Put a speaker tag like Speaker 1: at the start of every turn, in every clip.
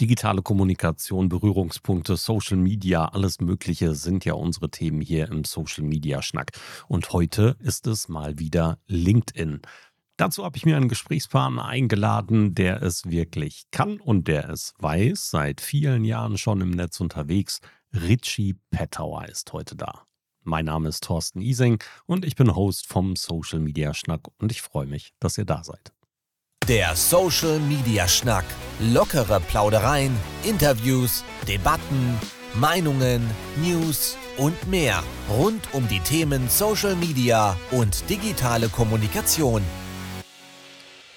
Speaker 1: Digitale Kommunikation, Berührungspunkte, Social Media, alles Mögliche sind ja unsere Themen hier im Social Media Schnack. Und heute ist es mal wieder LinkedIn. Dazu habe ich mir einen Gesprächspartner eingeladen, der es wirklich kann und der es weiß, seit vielen Jahren schon im Netz unterwegs. Richie Pettauer ist heute da. Mein Name ist Thorsten Ising und ich bin Host vom Social Media Schnack und ich freue mich, dass ihr da seid.
Speaker 2: Der Social Media Schnack. Lockere Plaudereien, Interviews, Debatten, Meinungen, News und mehr rund um die Themen Social Media und digitale Kommunikation.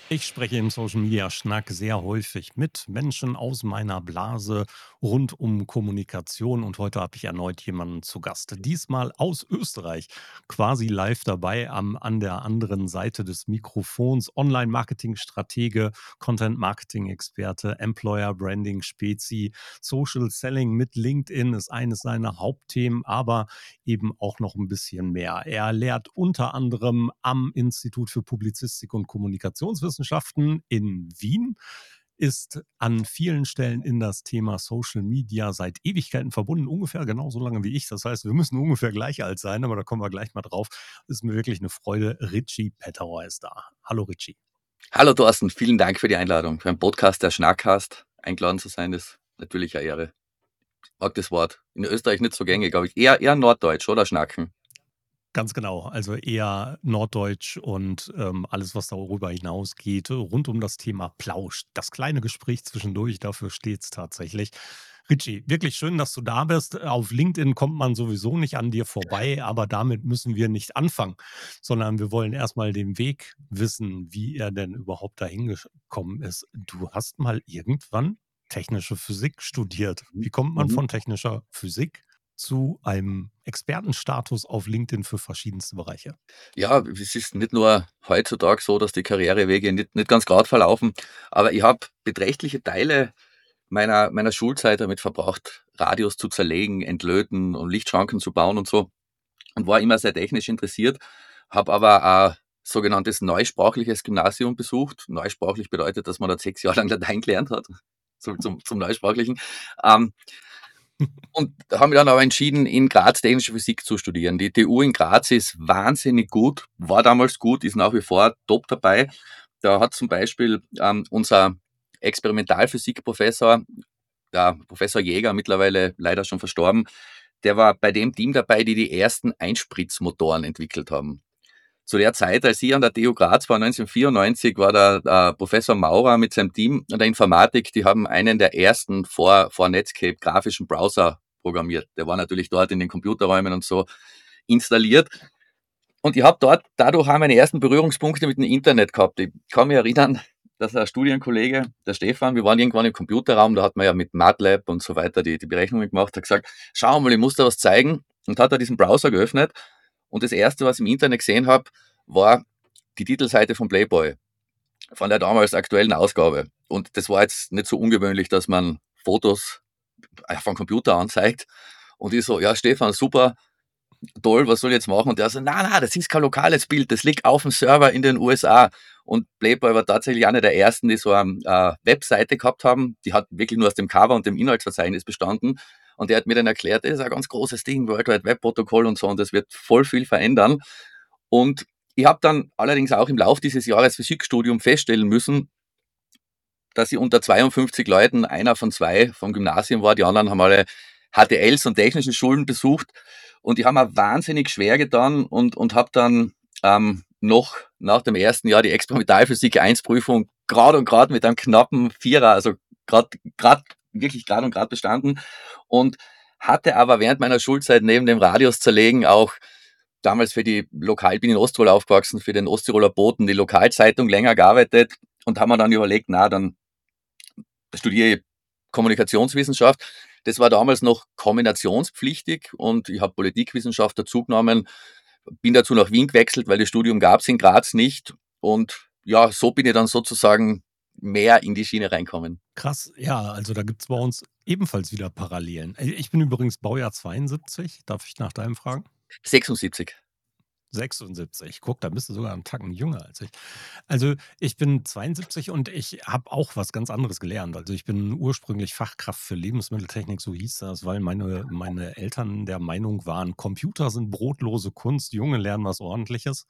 Speaker 1: Ich spreche im Social Media Schnack sehr häufig mit Menschen aus meiner Blase rund um Kommunikation und heute habe ich erneut jemanden zu Gast. Diesmal aus Österreich, quasi live dabei am, an der anderen Seite des Mikrofons. Online-Marketing-Stratege, Content-Marketing-Experte, Employer-Branding-Spezi, Social Selling mit LinkedIn ist eines seiner Hauptthemen, aber eben auch noch ein bisschen mehr. Er lehrt unter anderem am Institut für Publizistik und Kommunikationswissenschaften Wissenschaften in Wien, ist an vielen Stellen in das Thema Social Media seit Ewigkeiten verbunden, ungefähr genauso lange wie ich. Das heißt, wir müssen ungefähr gleich alt sein, aber da kommen wir gleich mal drauf. ist mir wirklich eine Freude. Richie Pettauer ist da. Hallo Richie.
Speaker 3: Hallo Thorsten, vielen Dank für die Einladung. Für einen Podcast, der Schnackcast, eingeladen zu sein, ist natürlich eine Ehre. Mag das Wort. In Österreich nicht so gängig, glaube ich. Eher, eher Norddeutsch, oder Schnacken?
Speaker 1: Ganz genau, also eher Norddeutsch und ähm, alles, was darüber hinausgeht, rund um das Thema Plausch. Das kleine Gespräch zwischendurch, dafür steht es tatsächlich. Richie, wirklich schön, dass du da bist. Auf LinkedIn kommt man sowieso nicht an dir vorbei, aber damit müssen wir nicht anfangen, sondern wir wollen erstmal den Weg wissen, wie er denn überhaupt dahin gekommen ist. Du hast mal irgendwann technische Physik studiert. Wie kommt man mhm. von technischer Physik zu einem Expertenstatus auf LinkedIn für verschiedenste Bereiche?
Speaker 3: Ja, es ist nicht nur heutzutage so, dass die Karrierewege nicht, nicht ganz gerade verlaufen, aber ich habe beträchtliche Teile meiner, meiner Schulzeit damit verbracht, Radios zu zerlegen, entlöten und Lichtschranken zu bauen und so. Und war immer sehr technisch interessiert, habe aber ein sogenanntes neusprachliches Gymnasium besucht. Neusprachlich bedeutet, dass man da sechs Jahre lang Latein gelernt hat, zum, zum, zum Neusprachlichen. Ähm, und haben wir dann aber entschieden, in Graz technische Physik zu studieren. Die TU in Graz ist wahnsinnig gut, war damals gut, ist nach wie vor top dabei. Da hat zum Beispiel ähm, unser Experimentalphysikprofessor, der Professor Jäger, mittlerweile leider schon verstorben, der war bei dem Team dabei, die die ersten Einspritzmotoren entwickelt haben. Zu der Zeit, als ich an der TU Graz war, 1994, war der äh, Professor Maurer mit seinem Team an der Informatik, die haben einen der ersten vor, vor Netscape grafischen Browser programmiert. Der war natürlich dort in den Computerräumen und so installiert. Und ich habe dort, dadurch haben meine ersten Berührungspunkte mit dem Internet gehabt. Ich kann mich erinnern, dass ein Studienkollege, der Stefan, wir waren irgendwann im Computerraum, da hat man ja mit MATLAB und so weiter die, die Berechnungen gemacht, hat gesagt, schau mal, ich muss da was zeigen. Und hat da diesen Browser geöffnet und das erste, was ich im Internet gesehen habe, war die Titelseite von Playboy, von der damals aktuellen Ausgabe. Und das war jetzt nicht so ungewöhnlich, dass man Fotos äh, vom Computer anzeigt. Und ich so, ja, Stefan, super, toll, was soll ich jetzt machen? Und der so, na, na, das ist kein lokales Bild, das liegt auf dem Server in den USA. Und Playboy war tatsächlich einer der ersten, die so eine äh, Webseite gehabt haben. Die hat wirklich nur aus dem Cover und dem Inhaltsverzeichnis bestanden. Und er hat mir dann erklärt, das ist ein ganz großes Ding, World Wide Web Protokoll und so, und das wird voll viel verändern. Und ich habe dann allerdings auch im Laufe dieses Jahres Physikstudium feststellen müssen, dass ich unter 52 Leuten einer von zwei vom Gymnasium war. Die anderen haben alle HTLs und technische Schulen besucht. Und die haben mir wahnsinnig schwer getan und, und habe dann ähm, noch nach dem ersten Jahr die Experimentalphysik 1 Prüfung gerade und gerade mit einem knappen Vierer, also gerade wirklich gerade und gerade bestanden und hatte aber während meiner Schulzeit neben dem Radios zerlegen auch damals für die Lokal, bin in Osttirol aufgewachsen, für den Osttiroler Boten, die Lokalzeitung länger gearbeitet und haben mir dann überlegt, na, dann studiere ich Kommunikationswissenschaft. Das war damals noch kombinationspflichtig und ich habe Politikwissenschaft dazugenommen, bin dazu nach Wien gewechselt, weil das Studium gab es in Graz nicht und ja, so bin ich dann sozusagen mehr in die Schiene reinkommen.
Speaker 1: Krass, ja, also da gibt es bei uns ebenfalls wieder Parallelen. Ich bin übrigens Baujahr 72, darf ich nach deinem fragen?
Speaker 3: 76.
Speaker 1: 76. Guck, da bist du sogar einen Tacken jünger als ich. Also, ich bin 72 und ich habe auch was ganz anderes gelernt. Also, ich bin ursprünglich Fachkraft für Lebensmitteltechnik, so hieß das, weil meine meine Eltern der Meinung waren, Computer sind brotlose Kunst, Junge lernen was Ordentliches.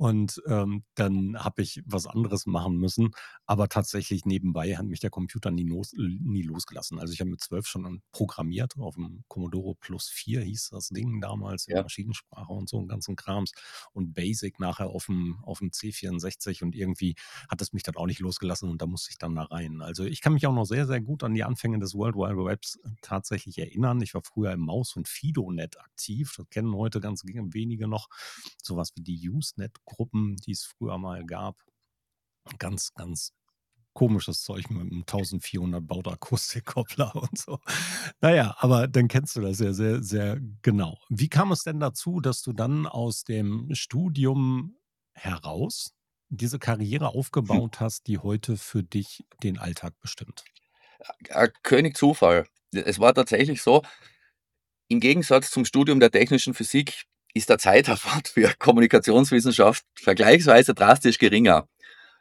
Speaker 1: Und, ähm, dann habe ich was anderes machen müssen, aber tatsächlich nebenbei hat mich der Computer nie los nie losgelassen. Also, ich habe mit 12 schon programmiert auf'm Commodore Plus/4 hieß das Ding damals in
Speaker 3: Ja.
Speaker 1: Maschinensprache und so 'n ganzen Krams und Basic nachher auf'm auf'm C64 und irgendwie hat es mich dann auch nicht losgelassen und da musste ich dann da rein. Also, ich kann mich auch noch sehr, sehr gut an die Anfänge des World Wide Webs tatsächlich erinnern. Ich war früher im Maus und Fidonet aktiv. Das kennen heute ganz ge wenige noch. So was wie die Usenet-Gruppen, die es früher mal gab. Ganz, ganz komisches Zeug mit 'm 1400 Baud Akustikkoppler und so. Na ja, aber dann kennst du das ja sehr, sehr genau. Wie kam es denn dazu, dass du dann aus dem Studium heraus diese Karriere
Speaker 3: Hm.
Speaker 1: aufgebaut hast, die heute für dich den Alltag bestimmt?
Speaker 3: Äh, König Zufall. Es war tatsächlich so im Gegensatz zum Studium der technischen Physik ist der Zeitaufwand für Kommunikationswissenschaft vergleichsweise drastisch geringer.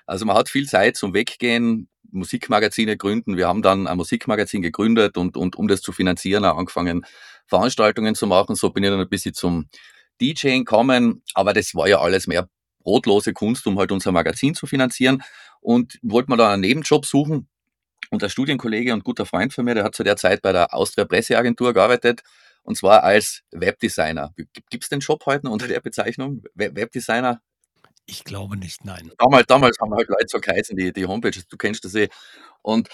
Speaker 3: Also, man hat viel Zeit zum Weggehen, Musikmagazine gründen. Wir haben dann ein Musikmagazin gegründet und und um das zu finanzieren, auch angefangen, Veranstaltungen zu machen. So bin ich dann ein bisschen zum DJen gekommen, aber das war ja alles mehr brotlose Kunst, um halt unser Magazin zu finanzieren. Und wollte mir da einen Nebenjob suchen und der Studienkollege und guter Freund von mir, der hat zu der Zeit bei der Austria Presseagentur gearbeitet und zwar als Webdesigner. Gibt es den Job heute noch unter der Bezeichnung? We Webdesigner?
Speaker 1: Ich glaube nicht, nein.
Speaker 3: Damals damals haben halt Leute so geheißen, die die Homepages, du kennst das eh. Und,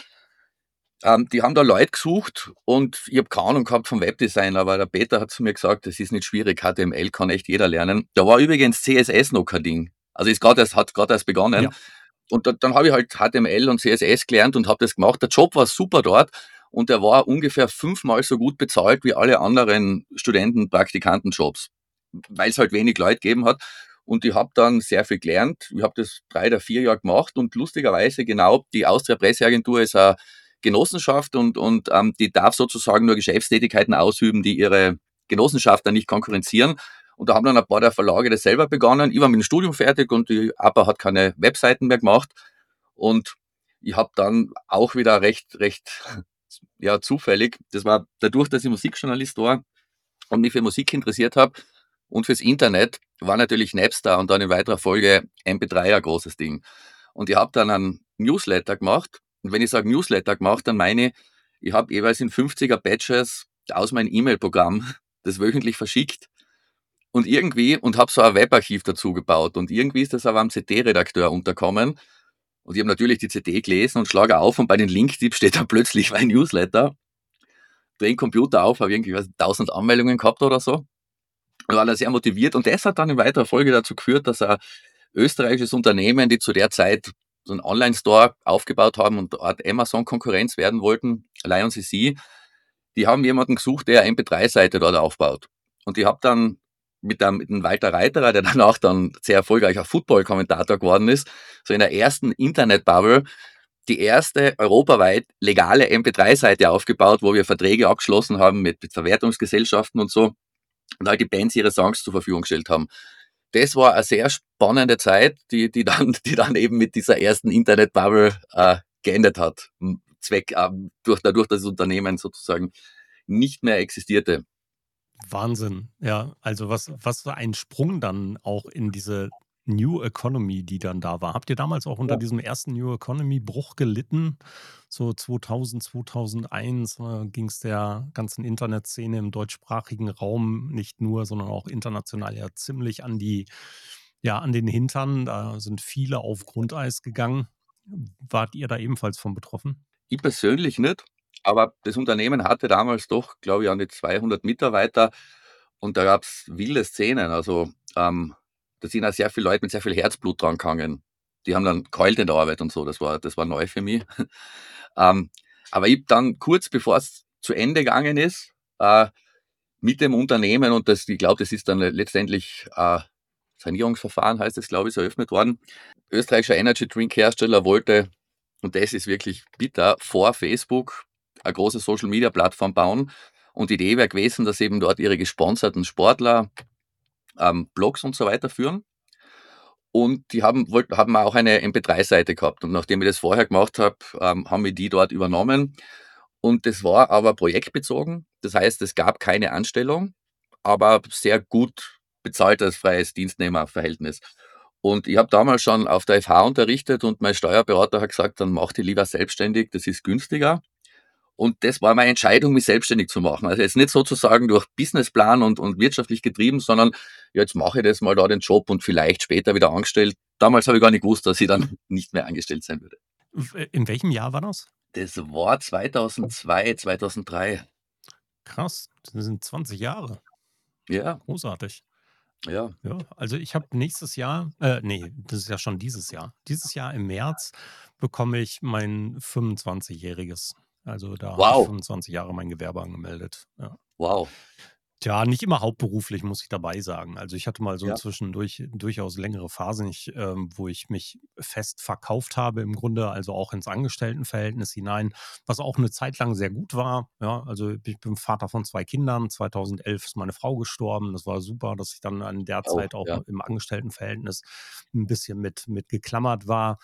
Speaker 3: ähm, die haben da Leute gesucht und ich habe keine Ahnung gehabt vom Webdesign, aber der Peter hat zu mir gesagt: „Das ist nicht schwierig, HTML kann echt jeder lernen.“ Da war übrigens CSS noch kein Ding. Also, ist grad erst hat grad erst begonnen.
Speaker 1: Ja.
Speaker 3: Und da dann habe ich halt HTML und CSS gelernt und habe das gemacht. Der Job war super dort und der war ungefähr fünfmal so gut bezahlt wie alle anderen Studenten-Praktikantenjobs, weil's halt wenig Leute gegeben hat. Und ich habe dann sehr viel gelernt. Ich habe das 3 oder 4 Jahre gemacht und lustigerweise genau, die Austria Presseagentur ist a Genossenschaft und und, ähm, die darf sozusagen nur Geschäftstätigkeiten ausüben, die ihre Genossenschaft dann nicht konkurrenzieren. Und da haben dann ein paar der Verlage das selber begonnen. Ich war mit dem Studium fertig und die APA hat keine Webseiten mehr gemacht. Und ich habe dann auch wieder recht recht, ja, zufällig das war dadurch, dass ich Musikjournalist war und mich für Musik interessiert habe und fürs Internet, war natürlich Napster und dann in weiterer Folge MP3 ein großes Ding. Und ich habe dann einen Newsletter gemacht. Und wenn ich sage Newsletter gemacht, dann meine ich, ich habe jeweils in 50er Batches aus meinem E-Mail-Programm das wöchentlich verschickt und irgendwie und habe so ein Webarchiv dazu gebaut. Und irgendwie ist das aber am CD-Redakteur unterkommen. Und ich habe natürlich die CD gelesen und schlage auf und bei den Linktipps steht dann plötzlich mein Newsletter. Drehe den Computer auf, habe irgendwie, nicht, 1000 Anmeldungen gehabt oder so. Und war da sehr motiviert und das hat dann in weiterer Folge dazu geführt, dass ein österreichisches Unternehmen, die zu der Zeit so 'n Online-Store aufgebaut haben und Art Amazon-Konkurrenz werden wollten, Lion CC, die haben jemanden gesucht, der eine MP3-Seite dort aufbaut. Und ich habe dann mit dem mit Walter Reiterer, der danach dann sehr erfolgreicher Football-Kommentator geworden ist, so in der ersten Internet-Bubble die erste europaweit legale MP3-Seite aufgebaut, wo wir Verträge abgeschlossen haben mit mit Verwertungsgesellschaften und so und halt die Bands ihre Songs zur Verfügung gestellt haben. Das war eine sehr spannende Zeit, die die dann die dann eben mit dieser ersten Internet-Bubble, äh, geendet hat. Zweck ähm, durch dadurch, dass das Unternehmen sozusagen nicht mehr existierte.
Speaker 1: Wahnsinn, ja. Also, was was für ein Sprung dann auch in diese New Economy, die dann da war. Habt ihr damals auch unter
Speaker 3: Ja.
Speaker 1: diesem ersten New Economy Bruch gelitten? So 2000, 2001, äh, ging's der ganzen Internetszene im deutschsprachigen Raum nicht nur, sondern auch international ja ziemlich an die ja, an den Hintern. Da sind viele auf Grundeis gegangen. Wart ihr da ebenfalls von betroffen?
Speaker 3: Ich persönlich nicht, aber das Unternehmen hatte damals doch, glaube ich, an die 200 Mitarbeiter und da gab's wilde Szenen. Also, ähm, da sind auch sehr viele Leute mit sehr viel Herzblut dran gegangen. Die haben dann geheult in der Arbeit und so. Das war das war neu für mich. Ähm, aber ich habe dann kurz bevor's zu Ende gegangen ist, äh, mit dem Unternehmen und das ich glaube, das ist dann letztendlich, äh, Sanierungsverfahren heißt es, glaube ich, ist eröffnet worden. Österreichischer Energy Drink Hersteller wollte und das ist wirklich bitter, vor Facebook eine große Social-Media-Plattform bauen und die Idee wäre gewesen, dass eben dort ihre gesponserten Sportler ähm, Blogs und so weiter führen. Und die haben, wollten, haben auch eine MP3-Seite gehabt. Und nachdem ich das vorher gemacht habe, ähm, haben wir die dort übernommen. Und das war aber projektbezogen. Das heißt, es gab keine Anstellung, aber sehr gut bezahltes freies Dienstnehmerverhältnis. Und ich habe damals schon auf der FH unterrichtet und mein Steuerberater hat gesagt, dann mach die lieber selbstständig, das ist günstiger. Und das war meine Entscheidung, mich selbstständig zu machen. Also jetzt nicht sozusagen durch Businessplan und, und wirtschaftlich getrieben, sondern jetzt mache ich das mal da den Job und vielleicht später wieder angestellt. Damals habe ich gar nicht gewusst, dass ich dann nicht mehr angestellt sein würde.
Speaker 1: In welchem Jahr war das?
Speaker 3: Das war 2002, 2003.
Speaker 1: Krass, das sind 20 Jahre.
Speaker 3: Ja.
Speaker 1: Großartig.
Speaker 3: Ja.
Speaker 1: Ja, also ich habe nächstes Jahr, äh, nee, das ist ja schon dieses Jahr. Dieses Jahr im März bekomme ich mein 25-jähriges also da habe ich
Speaker 3: Wow.
Speaker 1: 25 Jahre mein Gewerbe angemeldet. Ja.
Speaker 3: Wow.
Speaker 1: Tja, nicht immer hauptberuflich, muss ich dabei sagen. Also ich hatte mal so
Speaker 3: Ja.
Speaker 1: zwischendurch durchaus längere Phasen, ich, ähm, wo ich mich fest verkauft habe im Grunde, also auch ins Angestelltenverhältnis hinein, was auch eine Zeit lang sehr gut war. Ja, also ich bin Vater von zwei Kindern. 2011 ist meine Frau gestorben. Das war super, dass ich dann an der
Speaker 3: Oh,
Speaker 1: Zeit auch
Speaker 3: ja.
Speaker 1: im Angestelltenverhältnis ein bisschen mit, mit geklammert war.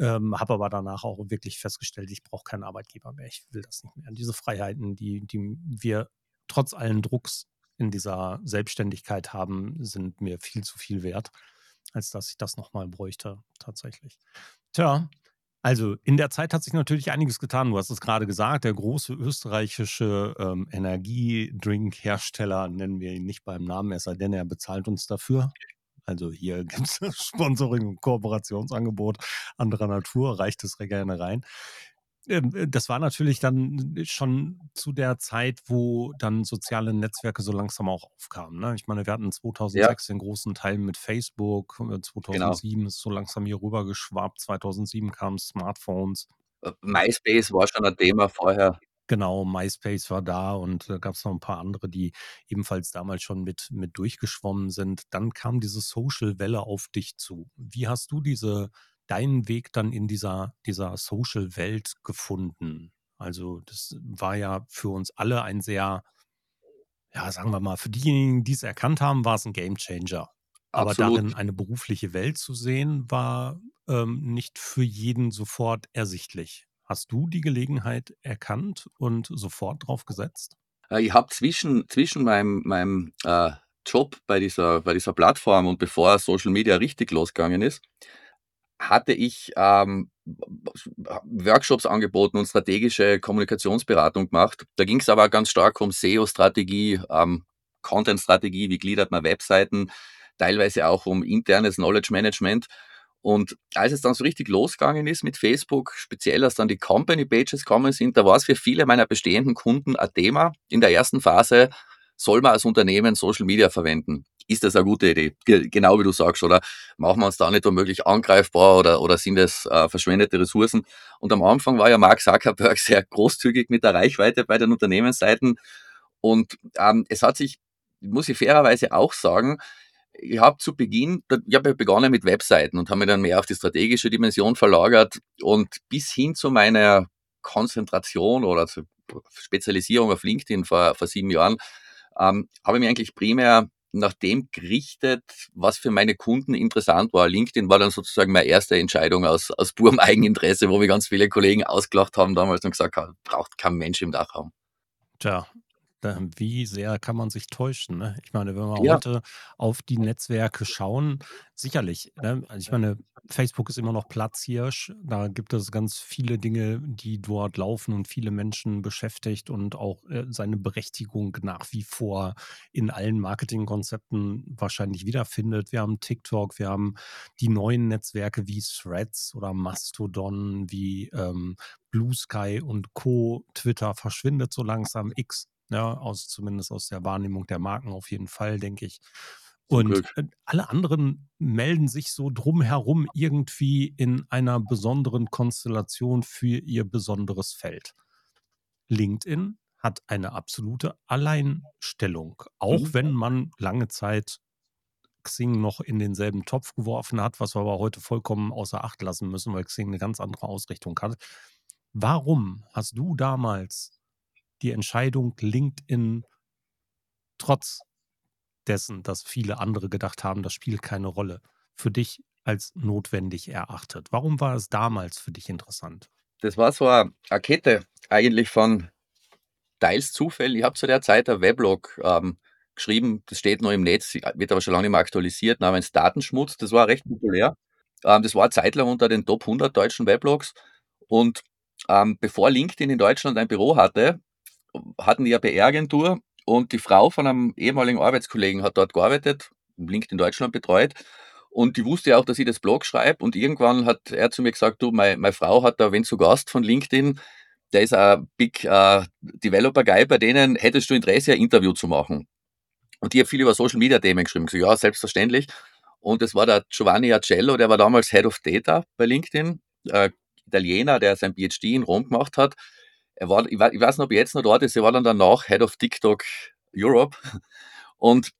Speaker 1: Ähm, habe aber danach auch wirklich festgestellt, ich brauche keinen Arbeitgeber mehr. Ich will das nicht mehr. Diese Freiheiten, die, die wir trotz allen Drucks in dieser Selbstständigkeit haben, sind mir viel zu viel wert, als dass ich das nochmal bräuchte, tatsächlich. Tja, also in der Zeit hat sich natürlich einiges getan. Du hast es gerade gesagt, der große österreichische ähm, Energiedrink-Hersteller, nennen wir ihn nicht beim Namen, es sei denn, er bezahlt uns dafür. Also hier gibt es Sponsoring und Kooperationsangebot anderer Natur, reicht es gerne rein. Ähm, äh, Das war natürlich dann schon zu der Zeit, wo dann soziale Netzwerke so langsam auch aufkamen. Ne? Ich meine, wir hatten
Speaker 3: Ja,
Speaker 1: 2006 den großen Teil mit Facebook, äh,
Speaker 3: genau.
Speaker 1: 2007 ist so langsam hier rüber geschwappt, 2007 kamen Smartphones.
Speaker 3: Äh, MySpace war schon ein Thema vorher.
Speaker 1: Genau, MySpace war da und da gab es noch ein paar andere, die ebenfalls damals schon mit, mit durchgeschwommen sind. Dann kam diese Social-Welle auf dich zu. Wie hast du diese, deinen Weg dann in dieser, dieser Social-Welt gefunden? Also, das war ja für uns alle ein sehr, ja, sagen wir mal, für diejenigen, die es erkannt haben, war es ein Gamechanger. Aber
Speaker 3: Absolut.
Speaker 1: darin eine berufliche Welt zu sehen, war ähm, nicht für jeden sofort ersichtlich. Hast du die Gelegenheit erkannt und sofort drauf gesetzt?
Speaker 3: Äh, Ich habe zwischen, zwischen meinem, meinem äh, Job bei dieser, bei dieser Plattform und bevor Social Media richtig losgegangen ist, hatte ich ähm, Workshops angeboten und strategische Kommunikationsberatung gemacht. Da ging es aber ganz stark um SEO-Strategie, ähm, Content-Strategie, wie gliedert man Webseiten, teilweise auch um internes Knowledge Management. Und als es dann so richtig losgegangen ist mit Facebook, speziell als dann die Company Pages gekommen sind, da war es für viele meiner bestehenden Kunden ein Thema. In der ersten Phase soll man als Unternehmen Social Media verwenden. Ist das eine gute Idee? Ge genau wie du sagst, oder machen wir uns da nicht womöglich angreifbar oder, oder sind das äh, verschwendete Ressourcen? Und am Anfang war ja Mark Zuckerberg sehr großzügig mit der Reichweite bei den Unternehmensseiten. Und ähm, es hat sich, muss ich fairerweise auch sagen, ich habe zu Beginn, ich habe begonnen mit Webseiten und habe mich dann mehr auf die strategische Dimension verlagert und bis hin zu meiner Konzentration oder zur Spezialisierung auf LinkedIn vor, vor sieben Jahren, ähm, habe ich mich eigentlich primär nach dem gerichtet, was für meine Kunden interessant war. LinkedIn war dann sozusagen meine erste Entscheidung aus, aus purem Eigeninteresse, wo mir ganz viele Kollegen ausgelacht haben damals und gesagt haben, braucht kein Mensch im Dachraum.
Speaker 1: Tja, wie sehr kann man sich täuschen? Ne? Ich meine, wenn wir
Speaker 3: Ja,
Speaker 1: heute auf die Netzwerke schauen, sicherlich. Ne? Also ich meine, Facebook ist immer noch Platzhirsch. Da gibt es ganz viele Dinge, die dort laufen und viele Menschen beschäftigt und auch äh, seine Berechtigung nach wie vor in allen Marketingkonzepten wahrscheinlich wiederfindet. Wir haben TikTok, wir haben die neuen Netzwerke wie Threads oder Mastodon, wie ähm, Blue Sky und Co. Twitter verschwindet so langsam. X ja, aus, zumindest aus der Wahrnehmung der Marken auf jeden Fall, denke ich. Und äh, alle anderen melden sich so drumherum irgendwie in einer besonderen Konstellation für ihr besonderes Feld. LinkedIn hat eine absolute Alleinstellung, auch
Speaker 3: Mhm.
Speaker 1: wenn man lange Zeit Xing noch in denselben Topf geworfen hat, was wir aber heute vollkommen außer Acht lassen müssen, weil Xing eine ganz andere Ausrichtung hat. Warum hast du damals die Entscheidung LinkedIn trotz dessen, dass viele andere gedacht haben, das spielt keine Rolle, für dich als notwendig erachtet? Warum war es damals für dich interessant?
Speaker 3: Das war so eine, Kette eigentlich von teils Zufällen. Ich habe zu der Zeit ein Weblog ähm, geschrieben, das steht noch im Netz, wird aber schon lange nicht mehr aktualisiert, namens Datenschmutz. Das war recht populär. Ähm, das war eine Zeit lang unter den Top 100 deutschen Weblogs. Und ähm, bevor LinkedIn in Deutschland ein Büro hatte, hatten die eine PR-Agentur und die Frau von einem ehemaligen Arbeitskollegen hat dort gearbeitet, LinkedIn Deutschland betreut. Und die wusste ja auch, dass ich das Blog schreibe. Und irgendwann hat er zu mir gesagt, du, meine, meine Frau hat da wen zu Gast von LinkedIn, der ist ein Big uh, Developer Guy, bei denen hättest du Interesse, ein Interview zu machen. Und die hat viel über Social Media Themen geschrieben. Ich so, ja, selbstverständlich. Und das war der Giovanni Acello, der war damals Head of Data bei LinkedIn, äh, Italiener, der sein PhD in Rom gemacht hat. Er war, ich weiß, ich weiß nicht, ob jetzt noch dort ist, er war dann danach Head of TikTok Europe. Und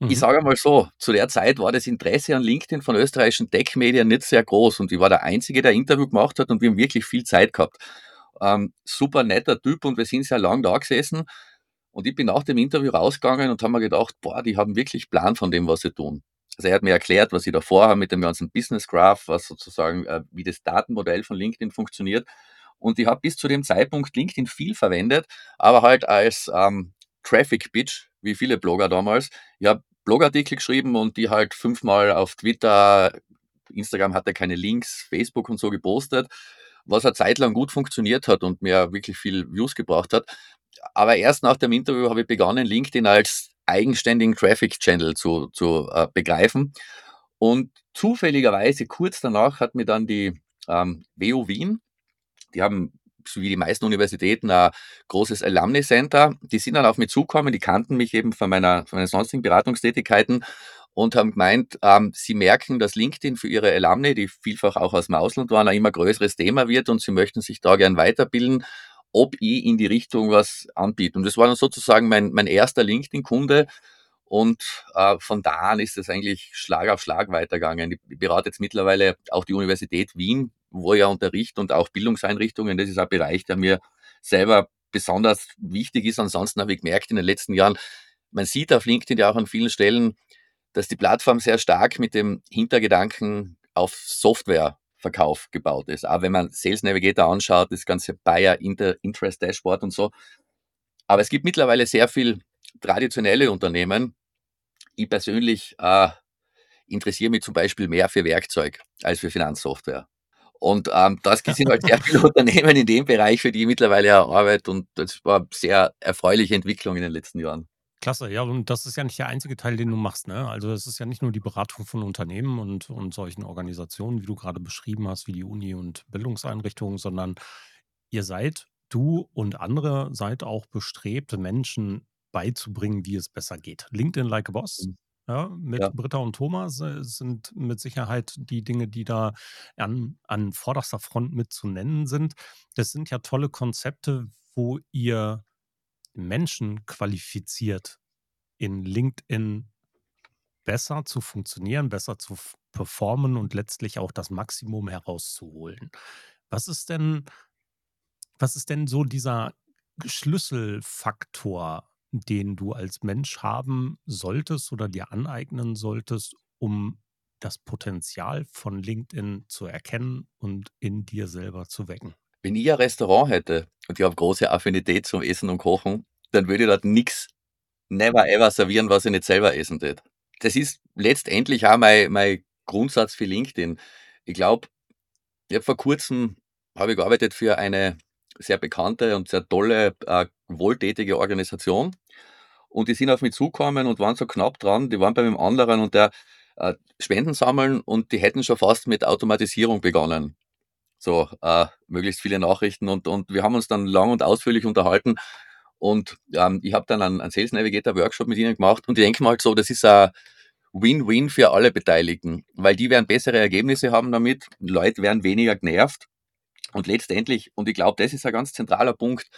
Speaker 3: mhm. ich sage mal so, zu der Zeit war das Interesse an LinkedIn von österreichischen Tech-Medien nicht sehr groß und ich war der Einzige, der Interview gemacht hat und wir haben wirklich viel Zeit gehabt. Ähm, super netter Typ und wir sind sehr lang da gesessen und ich bin nach dem Interview rausgegangen und habe mir gedacht, boah, die haben wirklich Plan von dem, was sie tun. Also er hat mir erklärt, was sie da vorhaben mit dem ganzen Business Graph, was sozusagen, äh, wie das Datenmodell von LinkedIn funktioniert. Und ich habe bis zu dem Zeitpunkt LinkedIn viel verwendet, aber halt als ähm, Traffic Pitch, wie viele Blogger damals. Ich habe Blogartikel geschrieben und die halt fünfmal auf Twitter, Instagram hatte keine Links, Facebook und so gepostet, was eine Zeit lang gut funktioniert hat und mir wirklich viel Views gebracht hat. Aber erst nach dem Interview habe ich begonnen, LinkedIn als eigenständigen Traffic Channel zu, zu äh, begreifen. Und zufälligerweise kurz danach hat mir dann die ähm, WU Wien, die haben so wie die meisten Universitäten ein großes Alumni Center. Die sind dann auf mich zugekommen, die kannten mich eben von meiner, von meinen sonstigen Beratungstätigkeiten und haben gemeint, ähm, sie merken, dass LinkedIn für ihre Alumni, die vielfach auch aus dem Ausland waren, ein immer größeres Thema wird und sie möchten sich da gern weiterbilden ob ich in die Richtung was anbiete. Und das war dann sozusagen mein, mein erster LinkedIn-Kunde. Und äh, von da an ist es eigentlich Schlag auf Schlag weitergegangen. Ich berate jetzt mittlerweile auch die Universität Wien, wo ich ja unterrichte und auch Bildungseinrichtungen. Das ist ein Bereich, der mir selber besonders wichtig ist. Ansonsten habe ich gemerkt in den letzten Jahren, man sieht auf LinkedIn ja auch an vielen Stellen, dass die Plattform sehr stark mit dem Hintergedanken auf Software Verkauf gebaut ist. Auch wenn man Sales Navigator anschaut, das ganze Buyer Interest Dashboard und so. Aber es gibt mittlerweile sehr viel traditionelle Unternehmen. Ich persönlich äh, interessiere mich zum Beispiel mehr für Werkzeug als für Finanzsoftware. Und ähm, das sind halt sehr viele Unternehmen in dem Bereich, für die ich mittlerweile arbeite. Und das war eine sehr erfreuliche Entwicklung in den letzten Jahren.
Speaker 1: Klasse, ja, und das ist ja nicht der einzige Teil, den du machst, ne? Also es ist ja nicht nur die Beratung von Unternehmen und, und solchen Organisationen, wie du gerade beschrieben hast, wie die Uni und Bildungseinrichtungen, sondern ihr seid, du und andere seid auch bestrebt, Menschen beizubringen, wie es besser geht. LinkedIn Like a Boss, mhm. Ja, mit Ja. Britta und Thomas äh, sind mit Sicherheit die Dinge, die da an, an vorderster Front mit zu nennen sind. Das sind ja tolle Konzepte, wo ihr Menschen qualifiziert, in LinkedIn besser zu funktionieren, besser zu performen und letztlich auch das Maximum herauszuholen. Was ist denn, was ist denn so dieser Schlüsselfaktor, den du als Mensch haben solltest oder dir aneignen solltest, um das Potenzial von LinkedIn zu erkennen und in dir selber zu wecken?
Speaker 3: Wenn ich ein Restaurant hätte und ich habe große Affinität zum Essen und Kochen, dann würde ich dort nichts, never ever servieren, was ich nicht selber essen tät. Das ist letztendlich auch mein, mein Grundsatz für LinkedIn. Ich glaube, ich habe vor kurzem habe ich gearbeitet für eine sehr bekannte und sehr tolle, äh, wohltätige Organisation. Und die sind auf mich zugekommen und waren so knapp dran. Die waren bei einem anderen und der äh, Spenden sammeln und die hätten schon fast mit Automatisierung begonnen so äh, möglichst viele Nachrichten und, und wir haben uns dann lang und ausführlich unterhalten und ähm, ich habe dann einen, einen Sales Navigator Workshop mit ihnen gemacht und ich denke mal halt so, das ist ein Win-Win für alle Beteiligten, weil die werden bessere Ergebnisse haben damit, Leute werden weniger genervt und letztendlich, und ich glaube, das ist ein ganz zentraler Punkt,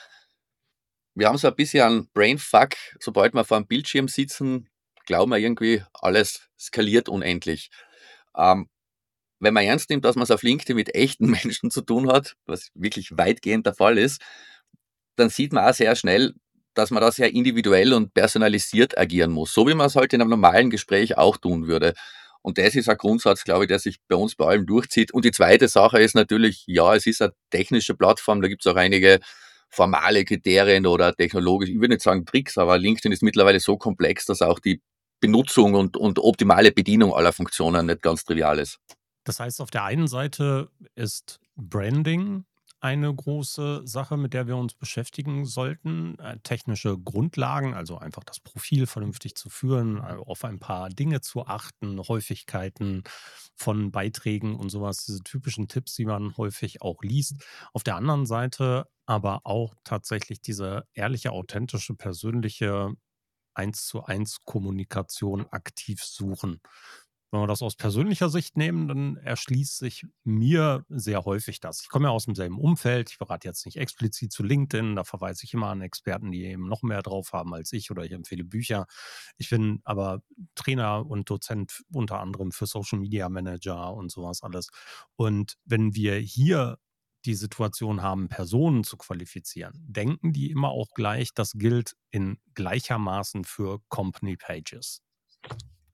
Speaker 3: wir haben so ein bisschen einen Brainfuck, sobald wir vor einem Bildschirm sitzen, glauben wir irgendwie, alles skaliert unendlich. Ähm, wenn man ernst nimmt, dass man es auf LinkedIn mit echten Menschen zu tun hat, was wirklich weitgehend der Fall ist, dann sieht man auch sehr schnell, dass man da sehr individuell und personalisiert agieren muss, so wie man es halt in einem normalen Gespräch auch tun würde. Und das ist ein Grundsatz, glaube ich, der sich bei uns bei allem durchzieht. Und die zweite Sache ist natürlich, ja, es ist eine technische Plattform, da gibt es auch einige formale Kriterien oder technologisch, ich würde nicht sagen Tricks, aber LinkedIn ist mittlerweile so komplex, dass auch die Benutzung und, und optimale Bedienung aller Funktionen nicht ganz trivial ist.
Speaker 1: Das heißt, auf der einen Seite ist Branding eine große Sache, mit der wir uns beschäftigen sollten. Äh, technische Grundlagen, also einfach das Profil vernünftig zu führen, äh, auf ein paar Dinge zu achten, Häufigkeiten von Beiträgen und sowas, diese typischen Tipps, die man häufig auch liest. Auf der anderen Seite aber auch tatsächlich diese ehrliche, authentische, persönliche eins zu eins Kommunikation aktiv suchen. Wenn wir das aus persönlicher Sicht nehmen, dann erschließt sich mir sehr häufig das. Ich komme ja aus demselben Umfeld. Ich berate jetzt nicht explizit zu LinkedIn. Da verweise ich immer an Experten, die eben noch mehr drauf haben als ich oder ich empfehle Bücher. Ich bin aber Trainer und Dozent unter anderem für Social Media Manager und sowas alles. Und wenn wir hier die Situation haben, Personen zu qualifizieren, denken die immer auch gleich, das gilt in gleichermaßen für Company Pages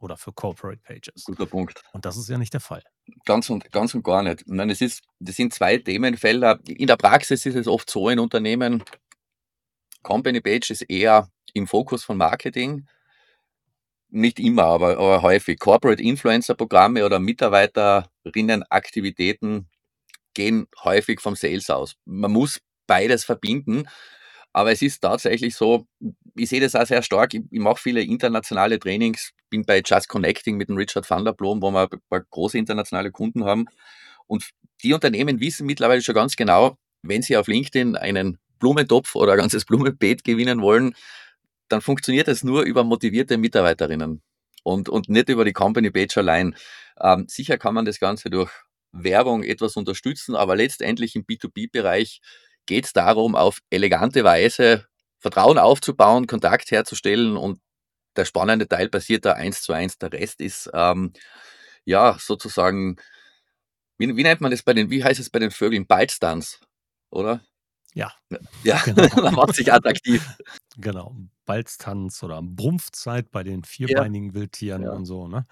Speaker 1: oder für Corporate Pages.
Speaker 3: Guter Punkt.
Speaker 1: Und das ist ja nicht der Fall.
Speaker 3: Ganz und, ganz und gar nicht. Ich meine, es ist, das sind zwei Themenfelder. In der Praxis ist es oft so in Unternehmen, Company Page ist eher im Fokus von Marketing. Nicht immer, aber, aber häufig. Corporate Influencer Programme oder Mitarbeiterinnenaktivitäten gehen häufig vom Sales aus. Man muss beides verbinden. Aber es ist tatsächlich so, ich sehe das auch sehr stark. Ich, ich mache viele internationale Trainings, bin bei Just Connecting mit dem Richard van der Blom, wo wir ein paar große internationale Kunden haben. Und die Unternehmen wissen mittlerweile schon ganz genau, wenn sie auf LinkedIn einen Blumentopf oder ein ganzes Blumenbeet gewinnen wollen, dann funktioniert das nur über motivierte Mitarbeiterinnen und, und nicht über die Company Page allein. Ähm, sicher kann man das Ganze durch Werbung etwas unterstützen, aber letztendlich im B2B-Bereich geht es darum, auf elegante Weise Vertrauen aufzubauen, Kontakt herzustellen und der spannende Teil passiert da eins zu eins. Der Rest ist ähm, ja sozusagen, wie, wie, nennt man das bei den, wie heißt es bei den Vögeln? Bite-Stunts, oder?
Speaker 1: Ja.
Speaker 3: Ja, genau. man macht sich attraktiv.
Speaker 1: Genau. Balztanz oder Brumpfzeit bei den vierbeinigen ja. Wildtieren ja. und so, ne?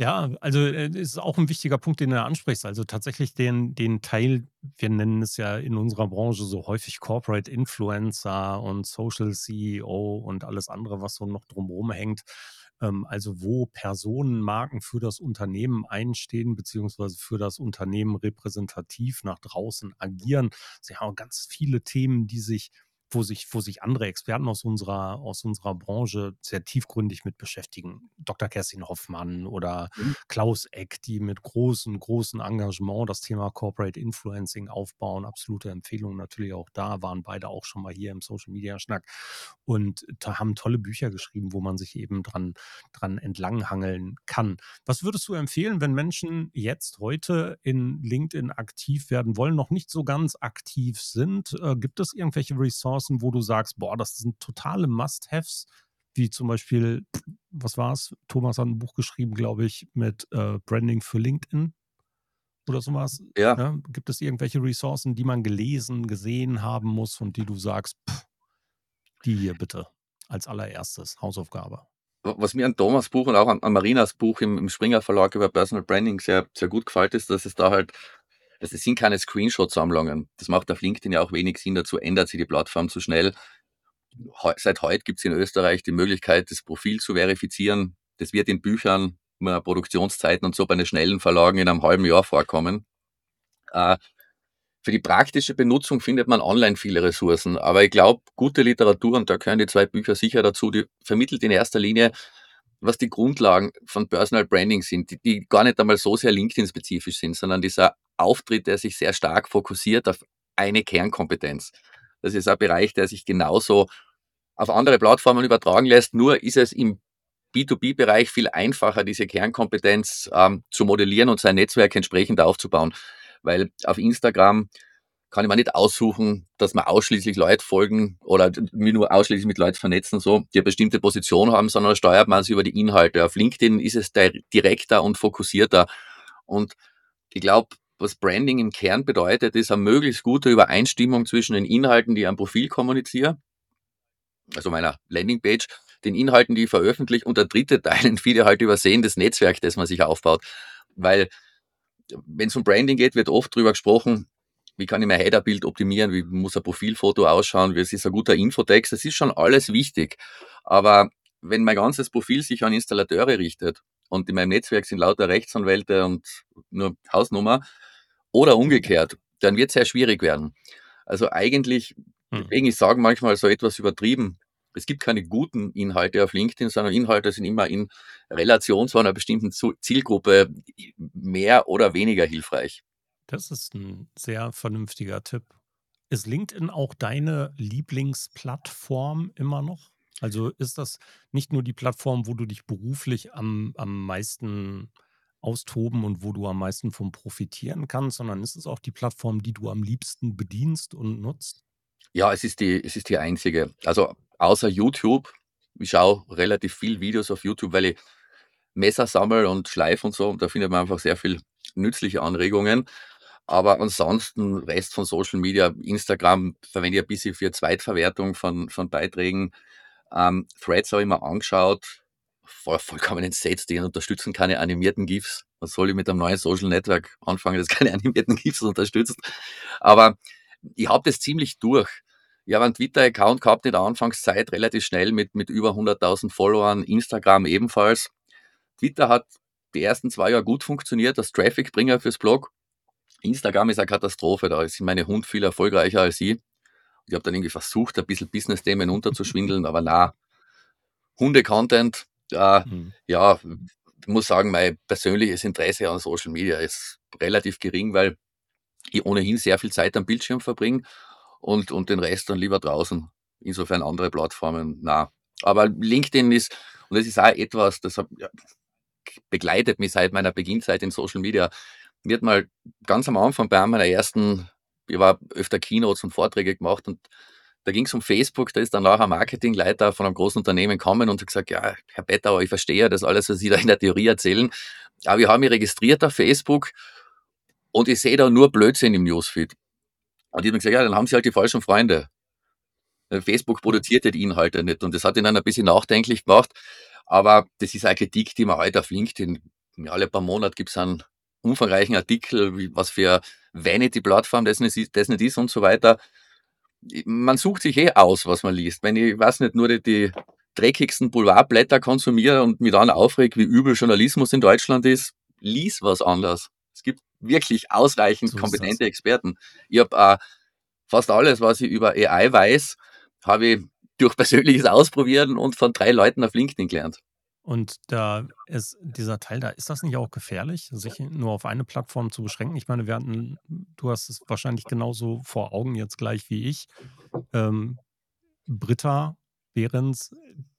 Speaker 1: Ja, also äh, ist auch ein wichtiger Punkt, den du ansprichst. Also tatsächlich den, den Teil, wir nennen es ja in unserer Branche so häufig Corporate Influencer und Social CEO und alles andere, was so noch drumherum hängt. Ähm, also wo Personenmarken für das Unternehmen einstehen, beziehungsweise für das Unternehmen repräsentativ nach draußen agieren. Sie haben ganz viele Themen, die sich wo sich, wo sich andere Experten aus unserer, aus unserer Branche sehr tiefgründig mit beschäftigen. Dr. Kerstin Hoffmann oder mhm. Klaus Eck, die mit großem, großem Engagement das Thema Corporate Influencing aufbauen. Absolute Empfehlung natürlich auch da, waren beide auch schon mal hier im Social Media Schnack und haben tolle Bücher geschrieben, wo man sich eben dran, dran entlanghangeln kann. Was würdest du empfehlen, wenn Menschen jetzt heute in LinkedIn aktiv werden wollen, noch nicht so ganz aktiv sind? Äh, gibt es irgendwelche Ressourcen? Ressourcen, wo du sagst, boah, das sind totale Must-Haves, wie zum Beispiel, was war es? Thomas hat ein Buch geschrieben, glaube ich, mit äh, Branding für LinkedIn oder sowas.
Speaker 3: Ja. ja.
Speaker 1: Gibt es irgendwelche Ressourcen, die man gelesen, gesehen haben muss und die du sagst, pff, die hier bitte als allererstes Hausaufgabe?
Speaker 3: Was mir an Thomas Buch und auch an, an Marinas Buch im, im, Springer Verlag über Personal Branding sehr, sehr gut gefällt, ist, dass es da halt das sind keine Screenshot-Sammlungen. Das macht auf LinkedIn ja auch wenig Sinn. Dazu ändert sich die Plattform zu schnell. Seit heute gibt es in Österreich die Möglichkeit, das Profil zu verifizieren. Das wird in Büchern, Produktionszeiten und so bei den schnellen Verlagen in einem halben Jahr vorkommen. Äh, für die praktische Benutzung findet man online viele Ressourcen, aber ich glaube, gute Literatur, und da gehören die zwei Bücher sicher dazu, die vermittelt in erster Linie was die Grundlagen von Personal Branding sind, die, die gar nicht einmal so sehr LinkedIn-spezifisch sind, sondern dieser Auftritt, der sich sehr stark fokussiert auf eine Kernkompetenz. Das ist ein Bereich, der sich genauso auf andere Plattformen übertragen lässt, nur ist es im B2B-Bereich viel einfacher, diese Kernkompetenz ähm, zu modellieren und sein Netzwerk entsprechend aufzubauen. Weil auf Instagram kann ich mir nicht aussuchen, dass mir ausschließlich Leute folgen oder mir nur ausschließlich mit Leuten vernetzen, so, die eine bestimmte Position haben, sondern steuert man es über die Inhalte. Auf LinkedIn ist es direkter und fokussierter. Und ich glaube, was Branding im Kern bedeutet, ist eine möglichst gute Übereinstimmung zwischen den Inhalten, die ich am Profil kommuniziere also meiner Landingpage, den Inhalten, die ich veröffentliche. Und der dritte Teil, den viele halt übersehen, das Netzwerk, das man sich aufbaut. Weil wenn es um Branding geht, wird oft drüber gesprochen, wie kann ich mein Headerbild optimieren, wie muss ein Profilfoto ausschauen, wie ist ein guter Infotext, das ist schon alles wichtig. Aber wenn mein ganzes Profil sich an Installateure richtet und in meinem Netzwerk sind lauter Rechtsanwälte und nur Hausnummer oder umgekehrt, dann wird es sehr schwierig werden. Also eigentlich, hm. deswegen ich sage manchmal so etwas übertrieben, es gibt keine guten Inhalte auf LinkedIn, sondern Inhalte sind immer in Relation zu einer bestimmten Zielgruppe mehr oder weniger hilfreich.
Speaker 1: Das ist ein sehr vernünftiger Tipp. Ist LinkedIn auch deine Lieblingsplattform immer noch? Also ist das nicht nur die Plattform, wo du dich beruflich am, am meisten austoben und wo du am meisten von profitieren kannst, sondern ist es auch die Plattform, die du am liebsten bedienst und nutzt?
Speaker 3: Ja, es ist die, es ist die einzige. Also außer YouTube, ich schaue relativ viel Videos auf YouTube, weil ich Messer sammle und schleife und so. Und da findet man einfach sehr viel nützliche Anregungen. Aber ansonsten, Rest von Social Media, Instagram verwende ich ein bisschen für Zweitverwertung von, von Beiträgen. Ähm, Threads habe ich mir angeschaut, voll, vollkommen entsetzt, die unterstützen keine animierten GIFs. Was soll ich mit einem neuen Social Network anfangen, das keine animierten GIFs unterstützt? Aber ich habe das ziemlich durch. Ich habe einen Twitter-Account gehabt in der Anfangszeit, relativ schnell mit, mit über 100.000 Followern, Instagram ebenfalls. Twitter hat die ersten zwei Jahre gut funktioniert als Traffic-Bringer fürs Blog. Instagram ist eine Katastrophe, da ist meine Hund viel erfolgreicher als ich. Ich habe dann irgendwie versucht, ein bisschen Business-Themen unterzuschwindeln, aber na, Hunde-Content, äh, mhm. ja, ich muss sagen, mein persönliches Interesse an Social Media ist relativ gering, weil ich ohnehin sehr viel Zeit am Bildschirm verbringe und, und den Rest dann lieber draußen. Insofern andere Plattformen, na. Aber LinkedIn ist, und das ist auch etwas, das hat, ja, begleitet mich seit meiner Beginnzeit in Social Media. Mir hat mal ganz am Anfang bei meiner ersten, ich war öfter Keynotes und Vorträge gemacht und da ging es um Facebook, da ist dann nachher ein Marketingleiter von einem großen Unternehmen gekommen und hat gesagt, ja, Herr Bettauer, ich verstehe das alles, was Sie da in der Theorie erzählen, aber wir haben mich registriert auf Facebook und ich sehe da nur Blödsinn im Newsfeed. Und ich habe gesagt, ja, dann haben Sie halt die falschen Freunde. Facebook produziert die Inhalte nicht und das hat ihn dann ein bisschen nachdenklich gemacht, aber das ist eine Kritik, die man heute auf LinkedIn, alle paar Monate gibt es einen umfangreichen Artikel, was für Vanity-Plattform das nicht ist und so weiter. Man sucht sich eh aus, was man liest. Wenn ich, weiß nicht, nur die, die dreckigsten Boulevardblätter konsumiere und mich dann aufreg, wie übel Journalismus in Deutschland ist, lies was anderes. Es gibt wirklich ausreichend so kompetente Experten. Ich habe äh, fast alles, was ich über AI weiß, habe ich durch persönliches Ausprobieren und von drei Leuten auf LinkedIn gelernt.
Speaker 1: Und da ist dieser Teil da, ist das nicht auch gefährlich, sich nur auf eine Plattform zu beschränken? Ich meine, wir hatten, du hast es wahrscheinlich genauso vor Augen jetzt gleich wie ich. Ähm, Britta Behrens,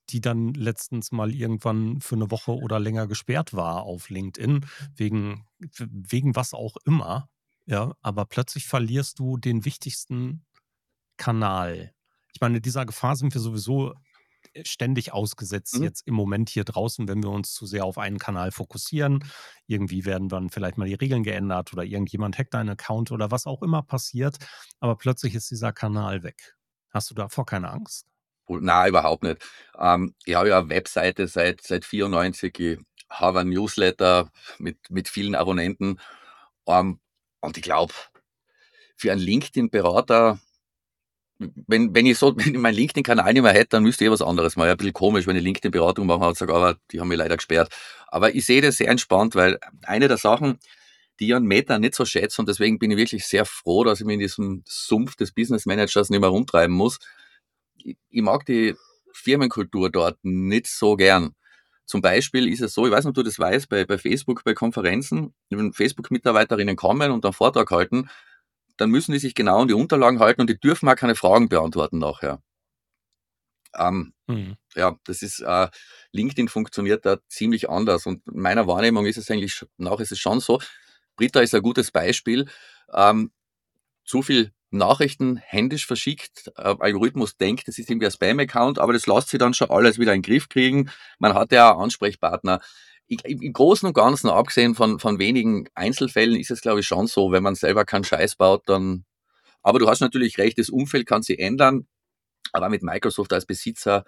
Speaker 1: die dann letztens mal irgendwann für eine Woche oder länger gesperrt war auf LinkedIn, wegen, wegen was auch immer. Ja, aber plötzlich verlierst du den wichtigsten Kanal. Ich meine, dieser Gefahr sind wir sowieso ständig ausgesetzt mhm. jetzt im Moment hier draußen, wenn wir uns zu sehr auf einen Kanal fokussieren. Irgendwie werden dann vielleicht mal die Regeln geändert oder irgendjemand hackt deinen Account oder was auch immer passiert. Aber plötzlich ist dieser Kanal weg. Hast du davor keine Angst?
Speaker 3: Nein, überhaupt nicht. Ähm, ich habe ja eine Webseite seit, seit 94. Ich habe ein Newsletter mit, mit vielen Abonnenten. Ähm, und ich glaube, für einen LinkedIn-Berater wenn, wenn ich so, wenn ich meinen LinkedIn-Kanal nicht mehr hätte, dann müsste ich was anderes machen. Ein bisschen komisch, wenn ich LinkedIn-Beratung mache und sage, aber die haben mich leider gesperrt. Aber ich sehe das sehr entspannt, weil eine der Sachen, die ich an Meta nicht so schätze, und deswegen bin ich wirklich sehr froh, dass ich mich in diesem Sumpf des Business Managers nicht mehr rumtreiben muss. Ich, ich mag die Firmenkultur dort nicht so gern. Zum Beispiel ist es so, ich weiß nicht, ob du das weißt, bei, bei Facebook, bei Konferenzen, wenn Facebook-Mitarbeiterinnen kommen und einen Vortrag halten, dann müssen die sich genau an die Unterlagen halten und die dürfen auch keine Fragen beantworten nachher. Ähm, mhm. Ja, das ist, äh, LinkedIn funktioniert da ziemlich anders und in meiner Wahrnehmung ist es eigentlich, nach ist es schon so, Britta ist ein gutes Beispiel, ähm, zu viel Nachrichten händisch verschickt, äh, Algorithmus denkt, das ist irgendwie ein Spam-Account, aber das lässt sich dann schon alles wieder in den Griff kriegen. Man hat ja auch Ansprechpartner ich, im Großen und Ganzen, abgesehen von, von wenigen Einzelfällen, ist es, glaube ich, schon so, wenn man selber keinen Scheiß baut, dann. Aber du hast natürlich recht, das Umfeld kann sich ändern. Aber mit Microsoft als Besitzer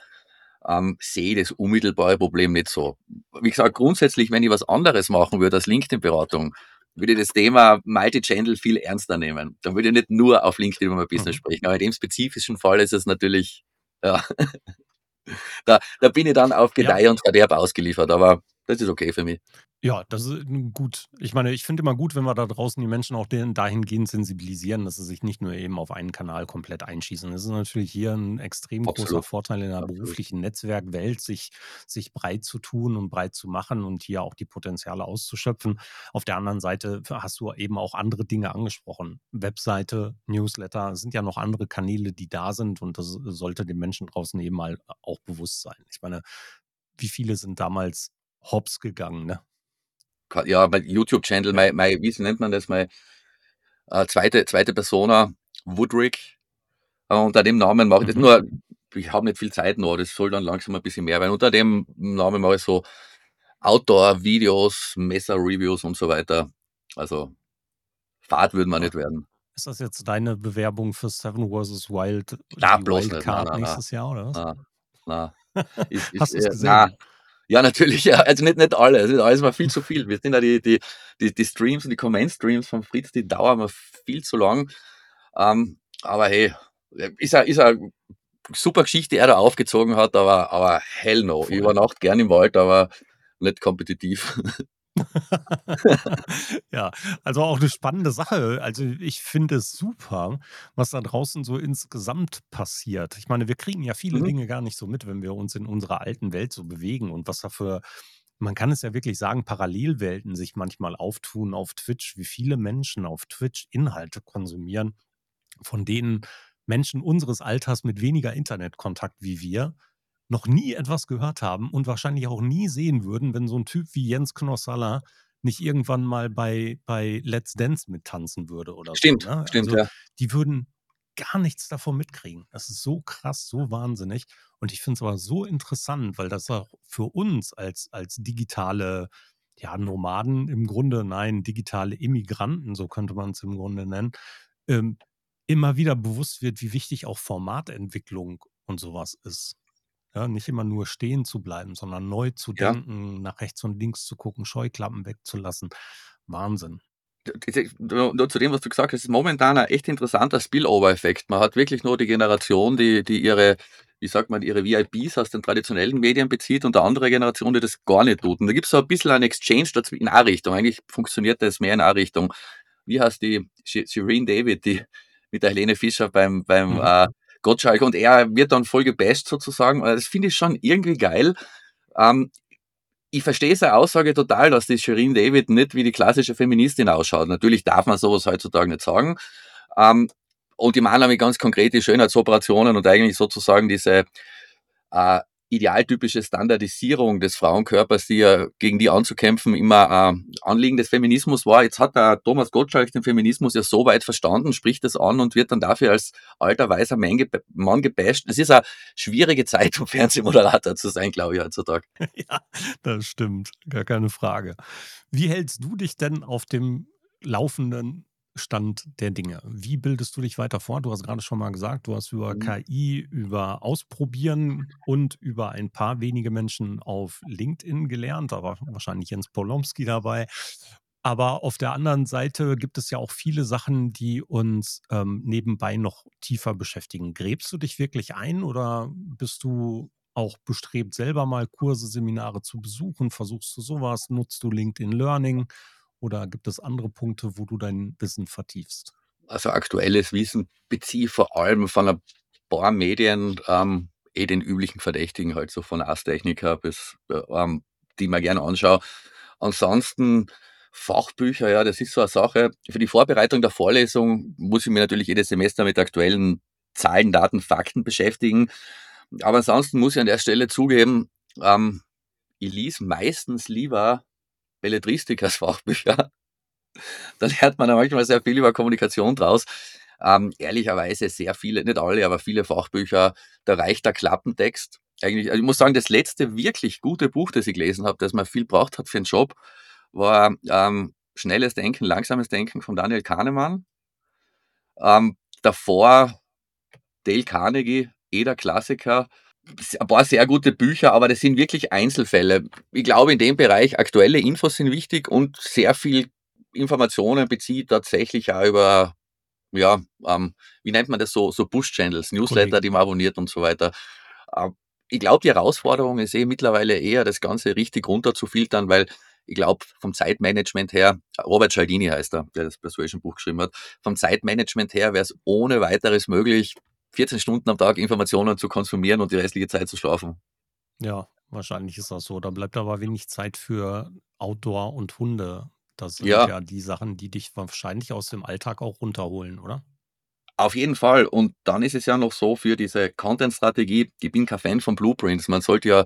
Speaker 3: ähm, sehe ich das unmittelbare Problem nicht so. Wie gesagt, grundsätzlich, wenn ich was anderes machen würde als LinkedIn-Beratung, würde ich das Thema Multi-Channel viel ernster nehmen. Dann würde ich nicht nur auf LinkedIn über mein Business mhm. sprechen. Aber in dem spezifischen Fall ist es natürlich, ja, da, da bin ich dann auf Gedeih ja. und Verderb ausgeliefert. Aber das ist okay für mich.
Speaker 1: Ja, das ist gut. Ich meine, ich finde immer gut, wenn wir da draußen die Menschen auch dahingehend sensibilisieren, dass sie sich nicht nur eben auf einen Kanal komplett einschießen. Das ist natürlich hier ein extrem großer
Speaker 3: Absolut.
Speaker 1: Vorteil in der
Speaker 3: Absolut.
Speaker 1: beruflichen Netzwerkwelt, sich, sich breit zu tun und breit zu machen und hier auch die Potenziale auszuschöpfen. Auf der anderen Seite hast du eben auch andere Dinge angesprochen. Webseite, Newsletter, es sind ja noch andere Kanäle, die da sind und das sollte den Menschen draußen eben mal auch bewusst sein. Ich meine, wie viele sind damals hops gegangen, ne?
Speaker 3: ja, mein YouTube-Channel, mein, mein, wie nennt man das, mein äh, zweite, zweite Persona, Woodrick. Äh, unter dem Namen mache ich das mhm. nur, ich habe nicht viel Zeit noch, das soll dann langsam ein bisschen mehr werden. Unter dem Namen mache ich so Outdoor-Videos, Messer-Reviews und so weiter. Also Fahrt würde man nicht werden.
Speaker 1: Ist das jetzt deine Bewerbung für Seven vs. Wild?
Speaker 3: Na, bloß nicht.
Speaker 1: Na, na, nächstes Jahr, oder was?
Speaker 3: Na, na.
Speaker 1: Ich, ich, Hast du es
Speaker 3: äh,
Speaker 1: gesehen?
Speaker 3: Na, ja, natürlich, ja. Also nicht, nicht alle. Also alles war viel zu viel. Wir sind ja die, die, die, die Streams und die Comment-Streams von Fritz, die dauern mal viel zu lang. Ähm, aber hey, ist eine, ist eine super Geschichte, die er da aufgezogen hat, aber, aber hell no. Voll. Ich übernachte gern im Wald, aber nicht kompetitiv.
Speaker 1: ja, also auch eine spannende Sache. Also ich finde es super, was da draußen so insgesamt passiert. Ich meine, wir kriegen ja viele mhm. Dinge gar nicht so mit, wenn wir uns in unserer alten Welt so bewegen und was da für, man kann es ja wirklich sagen, Parallelwelten sich manchmal auftun auf Twitch, wie viele Menschen auf Twitch Inhalte konsumieren, von denen Menschen unseres Alters mit weniger Internetkontakt wie wir noch nie etwas gehört haben und wahrscheinlich auch nie sehen würden, wenn so ein Typ wie Jens Knossalla nicht irgendwann mal bei, bei Let's Dance mittanzen würde oder
Speaker 3: stimmt,
Speaker 1: so. Ne?
Speaker 3: Stimmt,
Speaker 1: also,
Speaker 3: ja.
Speaker 1: Die würden gar nichts davon mitkriegen. Das ist so krass, so wahnsinnig. Und ich finde es aber so interessant, weil das auch für uns als, als digitale ja, Nomaden im Grunde, nein, digitale Immigranten, so könnte man es im Grunde nennen, ähm, immer wieder bewusst wird, wie wichtig auch Formatentwicklung und sowas ist. Ja, nicht immer nur stehen zu bleiben, sondern neu zu
Speaker 3: Ja.
Speaker 1: denken, nach rechts und links zu gucken, Scheuklappen wegzulassen. Wahnsinn.
Speaker 3: nur zu dem, was du gesagt hast, ist momentan ein echt interessanter Spillover-Effekt. Man hat wirklich nur die Generation, die, die ihre, wie sagt man, ihre VIPs aus den traditionellen Medien bezieht und eine andere Generation, die das gar nicht tut. Und da gibt es so ein bisschen einen Exchange in A-Richtung. Eigentlich funktioniert das mehr in A-Richtung. Wie heißt die Shireen David, die mit der Helene Fischer beim, beim mhm. äh, Gottschalk und er wird dann voll gebasht sozusagen. Das finde ich schon irgendwie geil. Ähm, ich verstehe seine Aussage total, dass die Shirin David nicht wie die klassische Feministin ausschaut. Natürlich darf man sowas heutzutage nicht sagen. Ähm, und die machen nämlich ganz konkret die Schönheitsoperationen und eigentlich sozusagen diese äh, idealtypische Standardisierung des Frauenkörpers, die ja gegen die anzukämpfen immer äh, Anliegen des Feminismus war. Jetzt hat der Thomas Gottschalk den Feminismus ja so weit verstanden, spricht das an und wird dann dafür als alter weißer Mann, ge Mann gebasht. Es ist eine schwierige Zeit, um Fernsehmoderator zu sein, glaube ich, heutzutage.
Speaker 1: Ja, das stimmt. Gar keine Frage. Wie hältst du dich denn auf dem Laufenden Stand der Dinge. Wie bildest du dich weiter fort? Du hast gerade schon mal gesagt, du hast über mhm. KI, über Ausprobieren und über ein paar wenige Menschen auf LinkedIn gelernt, aber wahrscheinlich Jens Polomski dabei. Aber auf der anderen Seite gibt es ja auch viele Sachen, die uns ähm, nebenbei noch tiefer beschäftigen. Gräbst du dich wirklich ein oder bist du auch bestrebt, selber mal Kurse, Seminare zu besuchen? Versuchst du sowas? Nutzt du LinkedIn Learning? Oder gibt es andere Punkte, wo du dein Wissen vertiefst?
Speaker 3: Also aktuelles Wissen beziehe vor allem von ein paar Medien, ähm, eh den üblichen Verdächtigen, halt so von Astechniker bis, äh, ähm, die mir gerne anschaue. Ansonsten Fachbücher, ja, das ist so eine Sache. Für die Vorbereitung der Vorlesung muss ich mir natürlich jedes Semester mit aktuellen Zahlen, Daten, Fakten beschäftigen. Aber ansonsten muss ich an der Stelle zugeben, ähm, ich lese meistens lieber Belletristik als Fachbücher. Da lernt man ja manchmal sehr viel über Kommunikation draus. Ähm, ehrlicherweise sehr viele, nicht alle, aber viele Fachbücher, da reicht der Klappentext. Eigentlich, also ich muss sagen, das letzte wirklich gute Buch, das ich gelesen habe, das man viel braucht hat für einen Job, war ähm, Schnelles Denken, Langsames Denken von Daniel Kahnemann. Ähm, davor Dale Carnegie, eh der Klassiker. Ein paar sehr gute Bücher, aber das sind wirklich Einzelfälle. Ich glaube, in dem Bereich aktuelle Infos sind wichtig und sehr viel Informationen bezieht tatsächlich auch über, ja, ähm, wie nennt man das so, so Push-Channels, Newsletter, die man abonniert und so weiter. Äh, ich glaube, die Herausforderung ist eh mittlerweile eher, das Ganze richtig runterzufiltern, weil ich glaube, vom Zeitmanagement her, Robert Cialdini heißt er, der das Persuasion Buch geschrieben hat, vom Zeitmanagement her wäre es ohne weiteres möglich, 14 Stunden am Tag Informationen zu konsumieren und die restliche Zeit zu schlafen.
Speaker 1: Ja, wahrscheinlich ist das so. Da bleibt aber wenig Zeit für Outdoor und Hunde. Das sind ja, ja die Sachen, die dich wahrscheinlich aus dem Alltag auch runterholen, oder?
Speaker 3: Auf jeden Fall. Und dann ist es ja noch so für diese Content-Strategie, ich bin kein Fan von Blueprints. Man sollte ja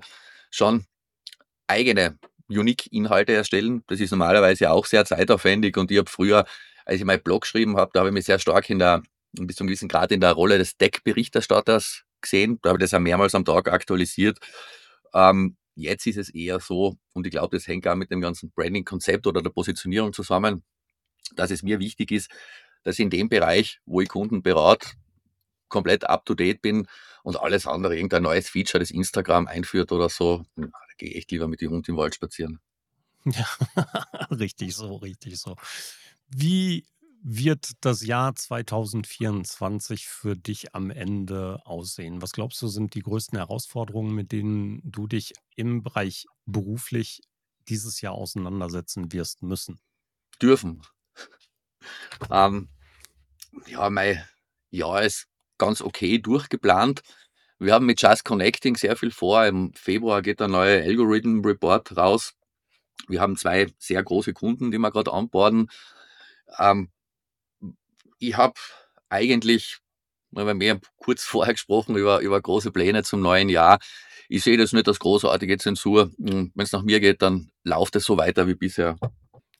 Speaker 3: schon eigene Unique-Inhalte erstellen. Das ist normalerweise auch sehr zeitaufwendig und ich habe früher, als ich meinen Blog geschrieben habe, da habe ich mich sehr stark in der, bis zu einem gewissen Grad in der Rolle des Deck-Berichterstatters gesehen. Da habe ich das auch mehrmals am Tag aktualisiert. Ähm, jetzt ist es eher so, und ich glaube, das hängt auch mit dem ganzen Branding-Konzept oder der Positionierung zusammen, dass es mir wichtig ist, dass ich in dem Bereich, wo ich Kunden berate, komplett up-to-date bin und alles andere, irgendein neues Feature, das Instagram einführt oder so, da gehe ich echt lieber mit dem Hund im Wald spazieren.
Speaker 1: Ja, richtig so, richtig so. Wie wird das Jahr 2024 für dich am Ende aussehen? Was glaubst du, sind die größten Herausforderungen, mit denen du dich im Bereich beruflich dieses Jahr auseinandersetzen wirst müssen?
Speaker 3: Dürfen. ähm, ja, mein Jahr ist ganz okay durchgeplant. Wir haben mit Just Connecting sehr viel vor. Im Februar geht der neue Algorithm Report raus. Wir haben zwei sehr große Kunden, die wir gerade anborden. Ähm, ich habe eigentlich, wir haben mehr kurz vorher gesprochen über, über große Pläne zum neuen Jahr. Ich sehe das nicht als großartige Zensur. Wenn es nach mir geht, dann läuft es so weiter wie bisher.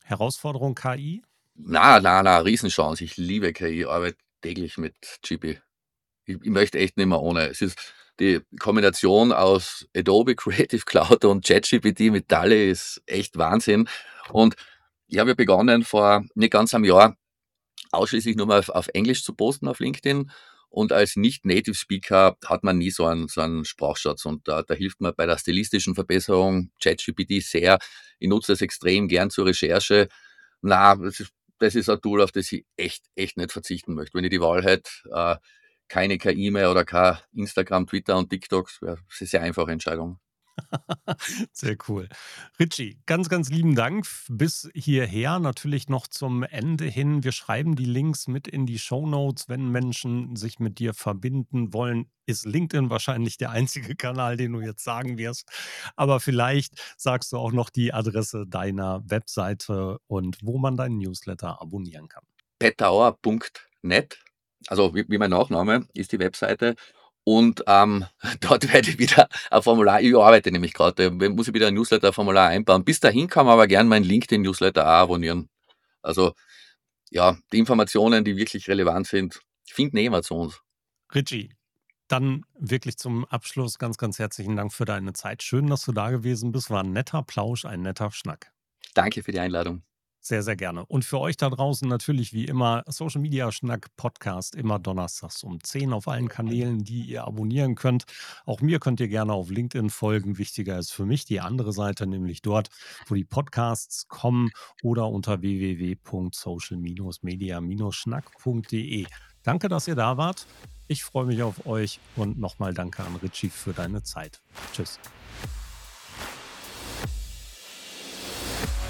Speaker 1: Herausforderung KI?
Speaker 3: Na, na, na, Riesenchance. Ich liebe KI, arbeite täglich mit GP ich, ich möchte echt nicht mehr ohne. Es ist die Kombination aus Adobe Creative Cloud und ChatGPT mit DALI ist echt Wahnsinn. Und ich habe begonnen vor nicht ganz einem Jahr ausschließlich nur mal auf, auf Englisch zu posten auf LinkedIn. Und als Nicht-Native Speaker hat man nie so einen, so einen Sprachschatz. Und da, da hilft mir bei der stilistischen Verbesserung ChatGPT sehr. Ich nutze das extrem gern zur Recherche. Na, das ist, das ist ein Tool, auf das ich echt, echt nicht verzichten möchte. Wenn ich die Wahl hätte, äh, keine KI mehr oder kein Instagram, Twitter und TikToks. Das ist eine sehr einfache Entscheidung.
Speaker 1: Sehr cool. Richie, ganz, ganz lieben Dank bis hierher. Natürlich noch zum Ende hin. Wir schreiben die Links mit in die Show Notes, wenn Menschen sich mit dir verbinden wollen. Ist LinkedIn wahrscheinlich der einzige Kanal, den du jetzt sagen wirst. Aber vielleicht sagst du auch noch die Adresse deiner Webseite und wo man deinen Newsletter abonnieren kann.
Speaker 3: petauer.net also wie, mein Nachname ist die Webseite. Und ähm, dort werde ich wieder ein Formular, ich arbeite nämlich gerade, muss ich wieder ein Newsletter-Formular einbauen. Bis dahin kann man aber gerne meinen LinkedIn-Newsletter auch abonnieren. Also ja, die Informationen, die wirklich relevant sind, finden eh immer zu uns.
Speaker 1: Richie, dann wirklich zum Abschluss ganz, ganz herzlichen Dank für deine Zeit. Schön, dass du da gewesen bist. War ein netter Plausch, ein netter Schnack.
Speaker 3: Danke für die Einladung.
Speaker 1: Sehr, sehr gerne. Und für euch da draußen natürlich wie immer Social Media Schnack Podcast immer donnerstags um 10 auf allen Kanälen, die ihr abonnieren könnt. Auch mir könnt ihr gerne auf LinkedIn folgen. Wichtiger ist für mich die andere Seite, nämlich dort, wo die Podcasts kommen oder unter www.social-media-schnack.de. Danke, dass ihr da wart. Ich freue mich auf euch und nochmal danke an Richie für deine Zeit. Tschüss.